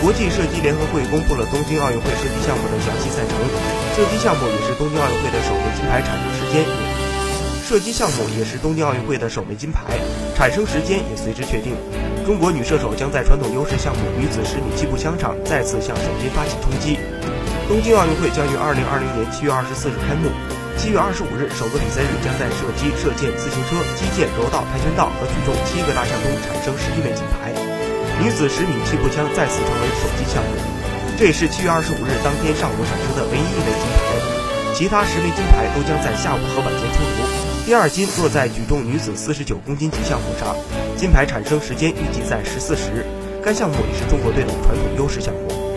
国际射击联合会公布了东京奥运会射击项目的详细赛程，射击项目也是东京奥运会的首枚金牌产生时间。射击项目也是东京奥运会的首枚金牌，产生时间也随之确定。中国女射手将在传统优势项目女子十米气步枪上再次向首金发起冲击。东京奥运会将于二零二零年七月二十四日开幕，七月二十五日首个比赛日将在射击、射箭、自行车、击剑、柔道、跆拳道和举重七个大项中产生十一枚金牌。女子十米气步枪再次成为首金项目，这也是七月二十五日当天上午产生的唯一一枚金牌，其他十枚金牌都将在下午和晚间出炉。第二金落在举重女子四十九公斤级项目上，金牌产生时间预计在十四时，该项目也是中国队的传统优势项目。